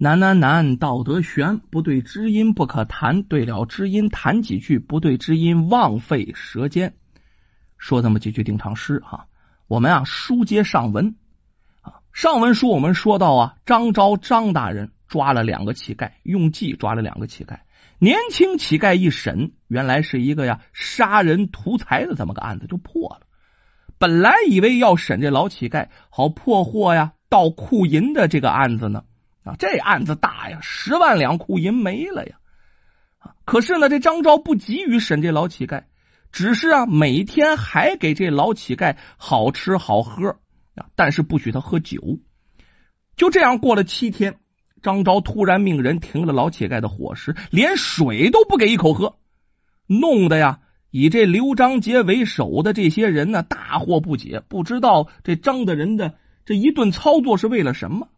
难难难，道德悬，不对知音不可谈，对了知音谈几句，不对知音枉费舌尖。说这么几句定场诗哈。我们啊，书接上文啊，上文书我们说到啊，张昭张大人抓了两个乞丐，用计抓了两个乞丐。年轻乞丐一审，原来是一个呀杀人图财的这么个案子就破了。本来以为要审这老乞丐好破获呀盗库银的这个案子呢。这案子大呀，十万两库银没了呀！啊，可是呢，这张昭不急于审这老乞丐，只是啊，每天还给这老乞丐好吃好喝啊，但是不许他喝酒。就这样过了七天，张昭突然命人停了老乞丐的伙食，连水都不给一口喝，弄得呀，以这刘张杰为首的这些人呢，大惑不解，不知道这张大人的这一顿操作是为了什么。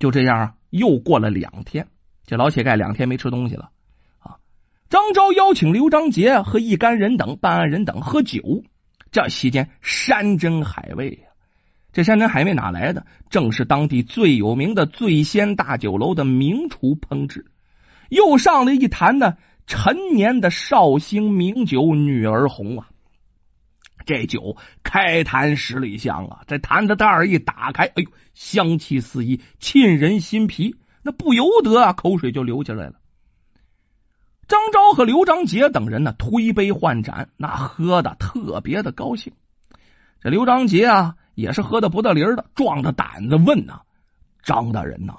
就这样，又过了两天，这老乞丐两天没吃东西了啊。张昭邀请刘章杰和一干人等办案人等喝酒，这席间山珍海味呀，这山珍海味哪来的？正是当地最有名的醉仙大酒楼的名厨烹制，又上了一坛呢陈年的绍兴名酒女儿红啊。这酒开坛十里香啊！这坛子盖儿一打开，哎呦，香气四溢，沁人心脾，那不由得啊，口水就流下来了。张昭和刘章杰等人呢，推杯换盏，那喝的特别的高兴。这刘章杰啊，也是喝的不得灵的，壮着胆子问呐：“张大人呐，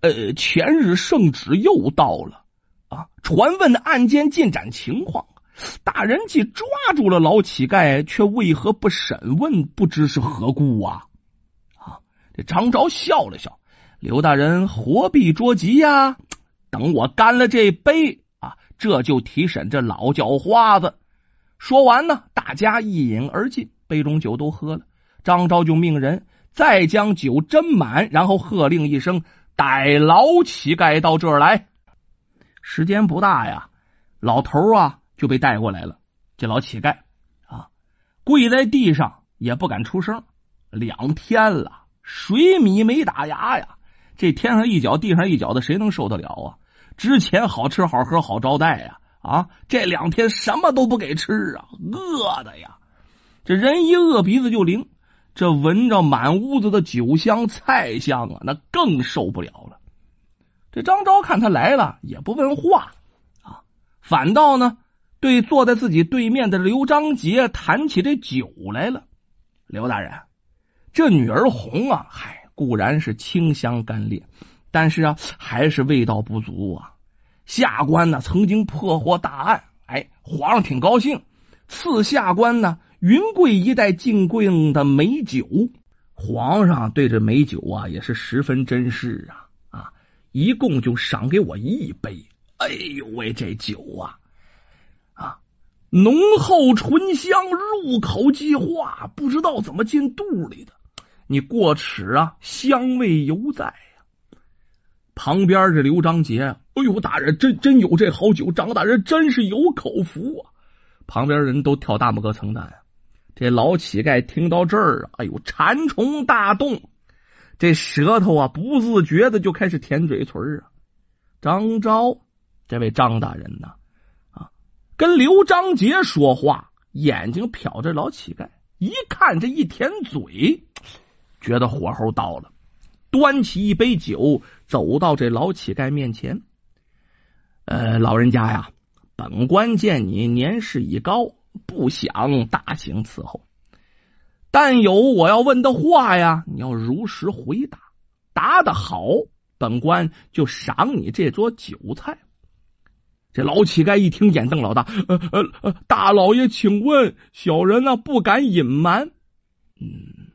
呃，前日圣旨又到了啊，传问案件进展情况。”大人既抓住了老乞丐，却为何不审问？不知是何故啊？啊！这张昭笑了笑：“刘大人何必着急呀？等我干了这杯啊，这就提审这老叫花子。”说完呢，大家一饮而尽，杯中酒都喝了。张昭就命人再将酒斟满，然后喝令一声：“带老乞丐到这儿来。”时间不大呀，老头啊。就被带过来了。这老乞丐啊，跪在地上也不敢出声。两天了，水米没打牙呀！这天上一脚地上一脚的，谁能受得了啊？之前好吃好喝好招待呀，啊，这两天什么都不给吃啊，饿的呀！这人一饿鼻子就灵，这闻着满屋子的酒香菜香啊，那更受不了了。这张昭看他来了，也不问话啊，反倒呢。对坐在自己对面的刘章杰谈起这酒来了。刘大人，这女儿红啊，嗨，固然是清香干烈，但是啊，还是味道不足啊。下官呢曾经破获大案，哎，皇上挺高兴，赐下官呢云贵一带进贡的美酒。皇上对这美酒啊也是十分珍视啊啊，一共就赏给我一杯。哎呦喂，这酒啊！浓厚醇香，入口即化，不知道怎么进肚里的。你过齿啊，香味犹在呀。旁边这刘章杰，哎呦，大人真真有这好酒，张大人真是有口福啊。旁边人都跳大拇哥称赞。这老乞丐听到这儿啊，哎呦，馋虫大动，这舌头啊不自觉的就开始舔嘴唇啊。张昭，这位张大人呐。跟刘章杰说话，眼睛瞟着老乞丐，一看这一舔嘴，觉得火候到了，端起一杯酒，走到这老乞丐面前。呃，老人家呀，本官见你年事已高，不想大行伺候，但有我要问的话呀，你要如实回答，答得好，本官就赏你这桌酒菜。这老乞丐一听，眼瞪老大，呃呃呃，大老爷，请问，小人呢不敢隐瞒。嗯，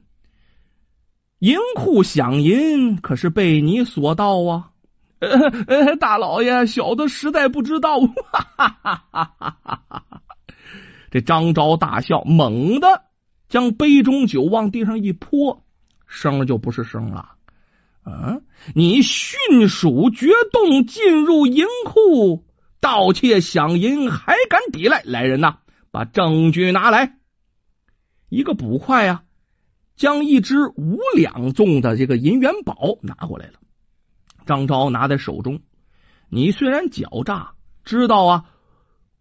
银库饷银可是被你所盗啊？呃呃，大老爷，小的实在不知道。哈哈哈哈哈哈！这张昭大笑，猛地将杯中酒往地上一泼，声就不是声了。嗯，你迅速决动，进入银库。盗窃饷银还敢抵赖？来人呐，把证据拿来！一个捕快啊，将一只五两重的这个银元宝拿过来了。张昭拿在手中，你虽然狡诈，知道啊，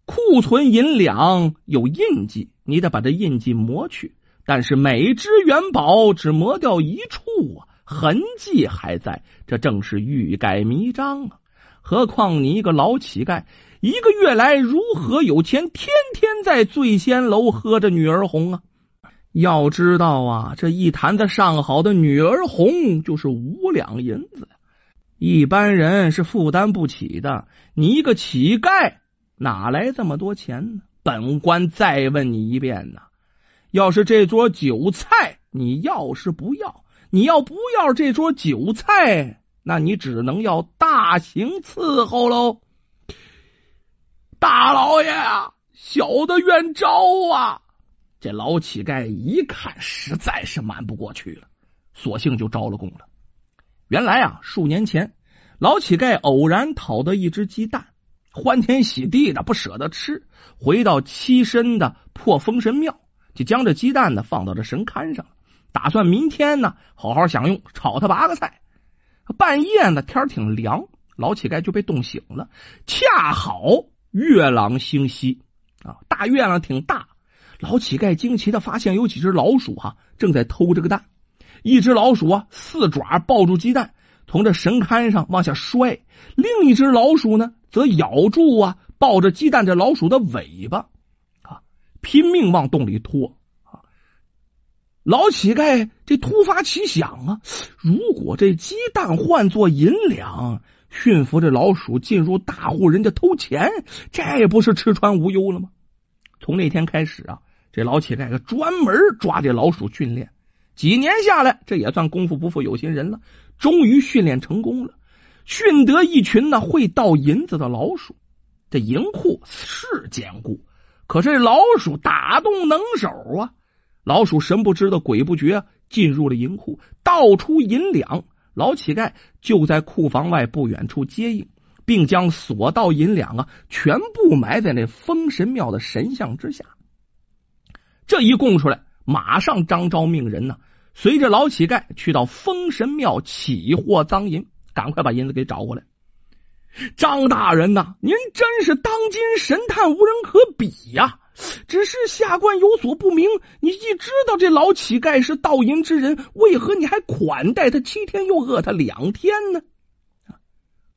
库存银两有印记，你得把这印记磨去。但是每只元宝只磨掉一处啊，痕迹还在，这正是欲盖弥彰啊！何况你一个老乞丐，一个月来如何有钱，天天在醉仙楼喝着女儿红啊？要知道啊，这一坛子上好的女儿红就是五两银子，一般人是负担不起的。你一个乞丐，哪来这么多钱呢？本官再问你一遍呢。要是这桌酒菜你要是不要，你要不要这桌酒菜，那你只能要大刑伺候喽。大老爷，小的愿招啊！这老乞丐一看实在是瞒不过去了，索性就招了供了。原来啊，数年前老乞丐偶然讨得一只鸡蛋，欢天喜地的不舍得吃，回到栖身的破封神庙。就将这鸡蛋呢放到这神龛上，打算明天呢好好享用，炒它八个菜。半夜呢天挺凉，老乞丐就被冻醒了。恰好月朗星稀啊，大月亮挺大。老乞丐惊奇的发现有几只老鼠哈正在偷这个蛋。一只老鼠啊四爪抱住鸡蛋，从这神龛上往下摔；另一只老鼠呢则咬住啊抱着鸡蛋这老鼠的尾巴啊。拼命往洞里拖！老乞丐这突发奇想啊，如果这鸡蛋换作银两，驯服这老鼠进入大户人家偷钱，这不是吃穿无忧了吗？从那天开始啊，这老乞丐就专门抓这老鼠训练，几年下来，这也算功夫不负有心人了，终于训练成功了，训得一群呢会倒银子的老鼠。这银库是坚固。可是老鼠打动能手啊！老鼠神不知的鬼不觉进入了银库，倒出银两。老乞丐就在库房外不远处接应，并将所盗银两啊全部埋在那封神庙的神像之下。这一供出来，马上张昭命人呢，随着老乞丐去到封神庙起获赃银，赶快把银子给找过来。张大人呐，您真是当今神探无人可比呀！只是下官有所不明，你既知道这老乞丐是盗银之人，为何你还款待他七天，又饿他两天呢？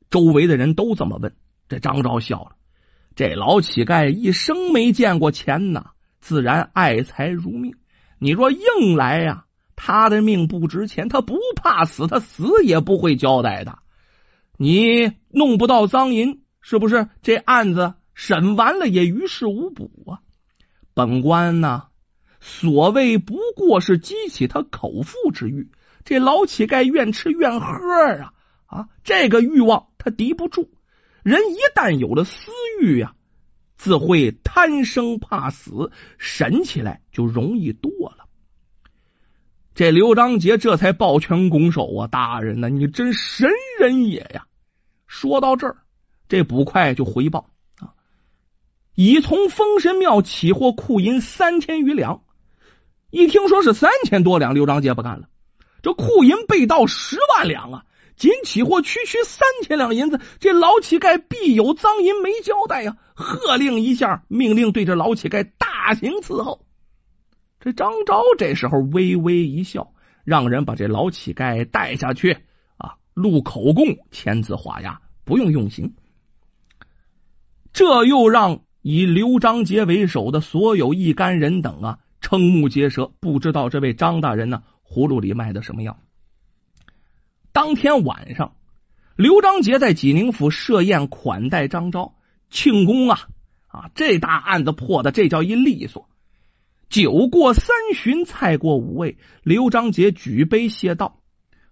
周围的人都这么问。这张昭笑了：这老乞丐一生没见过钱呐，自然爱财如命。你若硬来呀，他的命不值钱，他不怕死，他死也不会交代的。你弄不到赃银，是不是？这案子审完了也于事无补啊！本官呢，所谓不过是激起他口腹之欲。这老乞丐愿吃愿喝啊啊！这个欲望他敌不住。人一旦有了私欲呀，自会贪生怕死，神起来就容易多了。这刘章杰这才抱拳拱手啊！大人呐，你真神人也呀！说到这儿，这捕快就回报，已从封神庙起获库银三千余两。一听说是三千多两，刘章杰不干了。这库银被盗十万两啊，仅起获区区三千两银子，这老乞丐必有赃银没交代呀！喝令一下，命令对这老乞丐大刑伺候。这张昭这时候微微一笑，让人把这老乞丐带下去啊。录口供，签字画押，不用用刑。这又让以刘章杰为首的所有一干人等啊瞠目结舌，不知道这位张大人呢葫芦里卖的什么药。当天晚上，刘章杰在济宁府设宴款待张昭，庆功啊啊！这大案子破的这叫一利索。酒过三巡，菜过五味，刘章杰举杯谢道。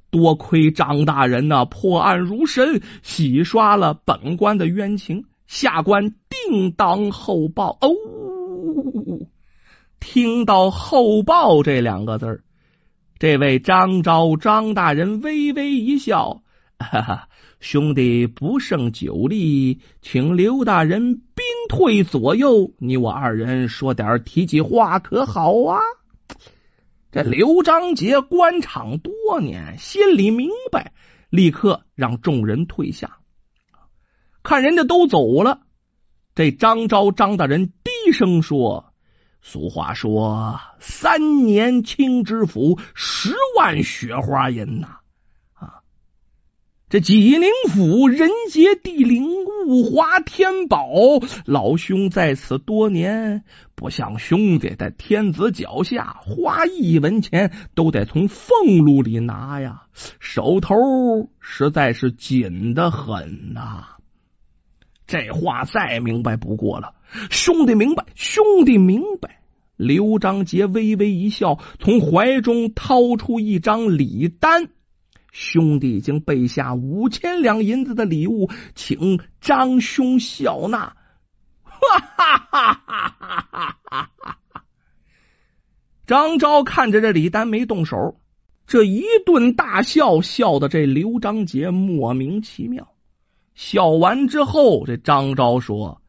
多亏张大人呐，破案如神，洗刷了本官的冤情，下官定当厚报。哦，听到“厚报”这两个字儿，这位张昭张大人微微一笑：“哈哈，兄弟不胜酒力，请刘大人兵退左右，你我二人说点体己话，可好啊？”这刘章杰官场多年，心里明白立刻让众人退下。看人家都走了，这张昭张大人低声说：“俗话说，三年清知府，十万雪花银呐。”啊这济宁府人杰地灵，物华天宝。老兄在此多年，不像兄弟在天子脚下，花一文钱都得从俸禄里拿呀，手头实在是紧的很呐。这话再明白不过了，兄弟明白，兄弟明白。刘章杰微微一笑，从怀中掏出一张礼单。兄弟已经备下五千两银子的礼物，请张兄笑纳。哈哈哈哈哈哈！张昭看着这礼单没动手，这一顿大笑，笑的这刘章杰莫名其妙。笑完之后，这张昭说：“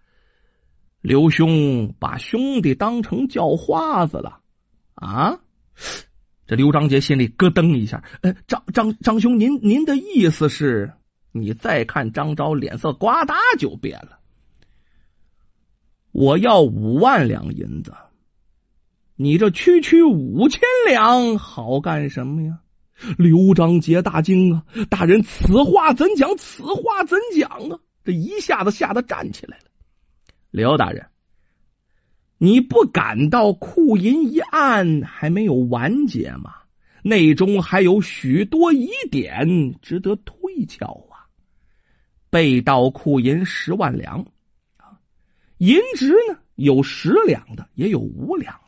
刘兄把兄弟当成叫花子了啊？”这刘章杰心里咯噔一下，呃，张张张兄，您您的意思是？你再看张昭脸色呱嗒就变了。我要五万两银子，你这区区五千两好干什么呀？刘章杰大惊啊！大人，此话怎讲？此话怎讲啊？这一下子吓得站起来了。刘大人。你不感到库银一案还没有完结吗？内中还有许多疑点值得推敲啊！被盗库银十万两啊，银值呢有十两的，也有五两，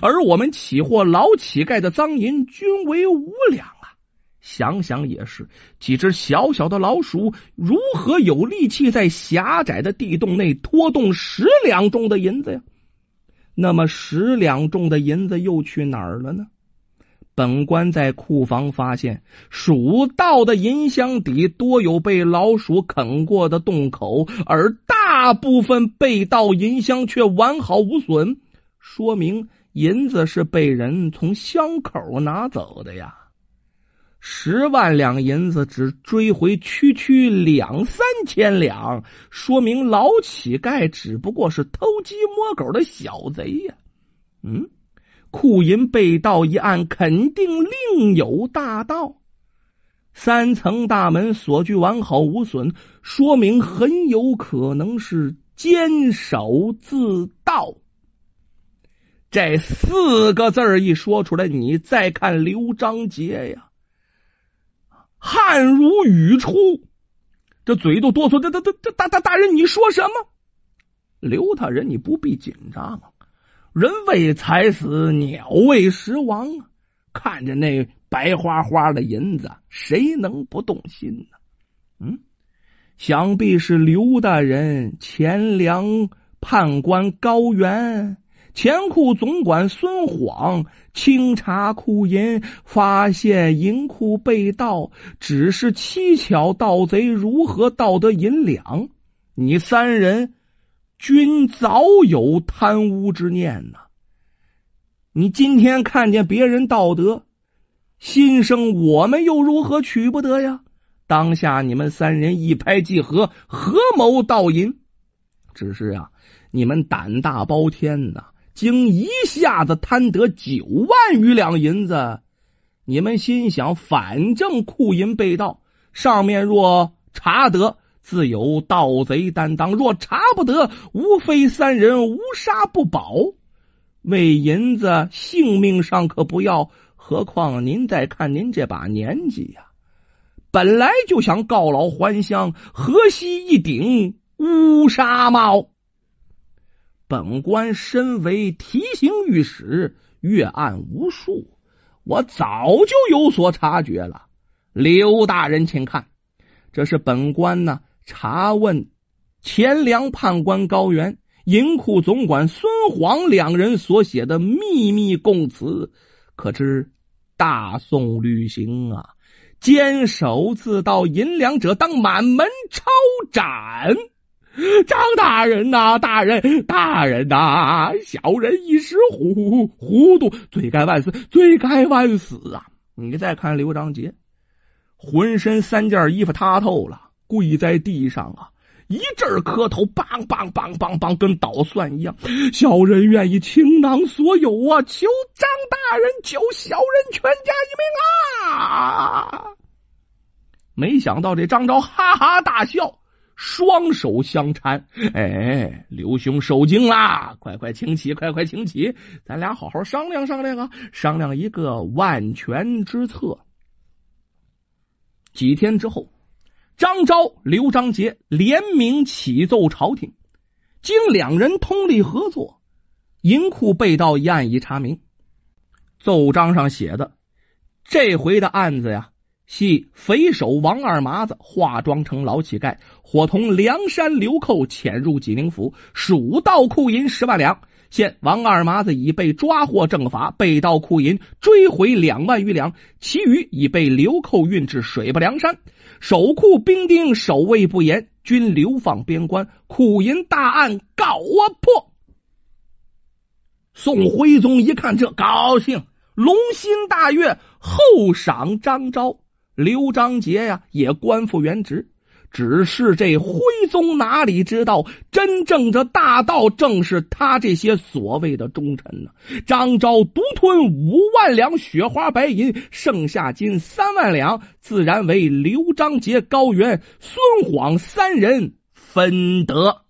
而我们起货老乞丐的赃银均为五两啊！想想也是，几只小小的老鼠如何有力气在狭窄的地洞内拖动十两重的银子呀？那么十两重的银子又去哪儿了呢？本官在库房发现，数到的银箱底多有被老鼠啃过的洞口，而大部分被盗银箱却完好无损，说明银子是被人从箱口拿走的呀。十万两银子只追回区区两三千两，说明老乞丐只不过是偷鸡摸狗的小贼呀！嗯，库银被盗一案肯定另有大盗。三层大门锁具完好无损，说明很有可能是监守自盗。这四个字一说出来，你再看刘章杰呀。汗如雨出，这嘴都哆嗦。这、这、这、这大大大人，你说什么？刘大人，你不必紧张。人为财死，鸟为食亡！看着那白花花的银子，谁能不动心呢？嗯，想必是刘大人钱粮判官高原。钱库总管孙晃清查库银，发现银库被盗，只是蹊跷盗贼如何盗得银两？你三人均早有贪污之念呐！你今天看见别人盗得，心生我们又如何取不得呀？当下你们三人一拍即合，合谋盗银。只是啊，你们胆大包天呐！经一下子贪得九万余两银子，你们心想，反正库银被盗，上面若查得，自有盗贼担当；若查不得，无非三人无杀不保。为银子，性命尚可不要，何况您再看您这把年纪呀，本来就想告老还乡，何惜一顶乌纱帽？本官身为提刑御史，阅案无数，我早就有所察觉了。刘大人，请看，这是本官呢查问钱粮判官高原、银库总管孙黄两人所写的秘密供词。可知大宋旅行啊，坚守自盗银两者，当满门抄斩。张大人呐，大人，大人呐，小人一时糊糊涂，罪该万死，罪该万死啊！你再看刘章杰，浑身三件衣服塌透了，跪在地上啊，一阵磕头，梆梆梆梆梆，跟捣蒜一样。小人愿意倾囊所有啊，求张大人救小人全家一命啊！没想到这张昭哈哈大笑，双手相搀，哎，刘兄受惊啦，快快请起，快快请起，咱俩好好商量商量啊，商量一个万全之策。几天之后，张昭、刘章杰联名启奏朝廷，经两人通力合作，银库被盗一案已查明。奏章上写的，这回的案子呀，系匪首王二麻子化妆成老乞丐，伙同梁山流寇潜入济宁府，数盗库银十万两。现王二麻子已被抓获正法，被盗库银追回两万余两，其余已被流寇运至水泊梁山。守库兵丁守卫不严，均流放边关。库银大案告啊破！宋徽宗一看这高兴，龙心大悦，厚赏张昭、刘章杰呀，也官复原职。只是这徽宗哪里知道，真正的大盗正是他这些所谓的忠臣呢？张昭独吞五万两雪花白银，剩下金三万两，自然为刘章杰、高原、孙晃三人分得。